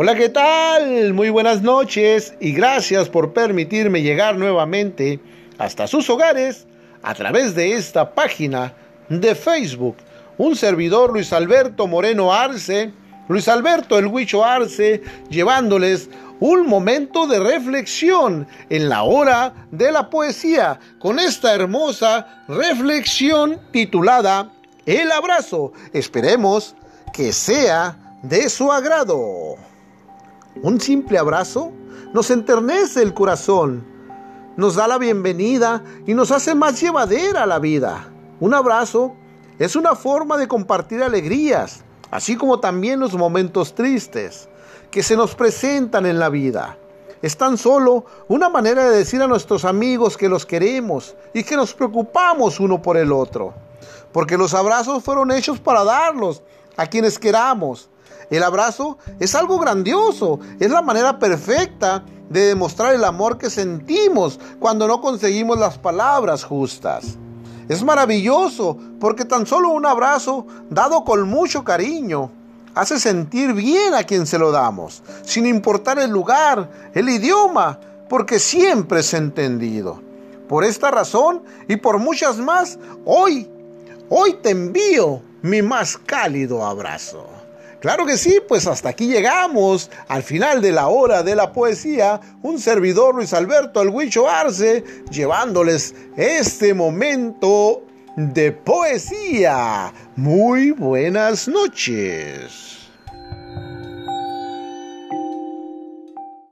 Hola, ¿qué tal? Muy buenas noches y gracias por permitirme llegar nuevamente hasta sus hogares a través de esta página de Facebook. Un servidor Luis Alberto Moreno Arce, Luis Alberto el Huicho Arce, llevándoles un momento de reflexión en la hora de la poesía con esta hermosa reflexión titulada El abrazo. Esperemos que sea de su agrado. Un simple abrazo nos enternece el corazón, nos da la bienvenida y nos hace más llevadera la vida. Un abrazo es una forma de compartir alegrías, así como también los momentos tristes que se nos presentan en la vida. Es tan solo una manera de decir a nuestros amigos que los queremos y que nos preocupamos uno por el otro. Porque los abrazos fueron hechos para darlos a quienes queramos el abrazo es algo grandioso, es la manera perfecta de demostrar el amor que sentimos cuando no conseguimos las palabras justas. Es maravilloso porque tan solo un abrazo dado con mucho cariño hace sentir bien a quien se lo damos, sin importar el lugar, el idioma, porque siempre es entendido. Por esta razón y por muchas más, hoy, hoy te envío mi más cálido abrazo. Claro que sí, pues hasta aquí llegamos al final de la hora de la poesía. Un servidor Luis Alberto El Huicho Arce llevándoles este momento de poesía. Muy buenas noches.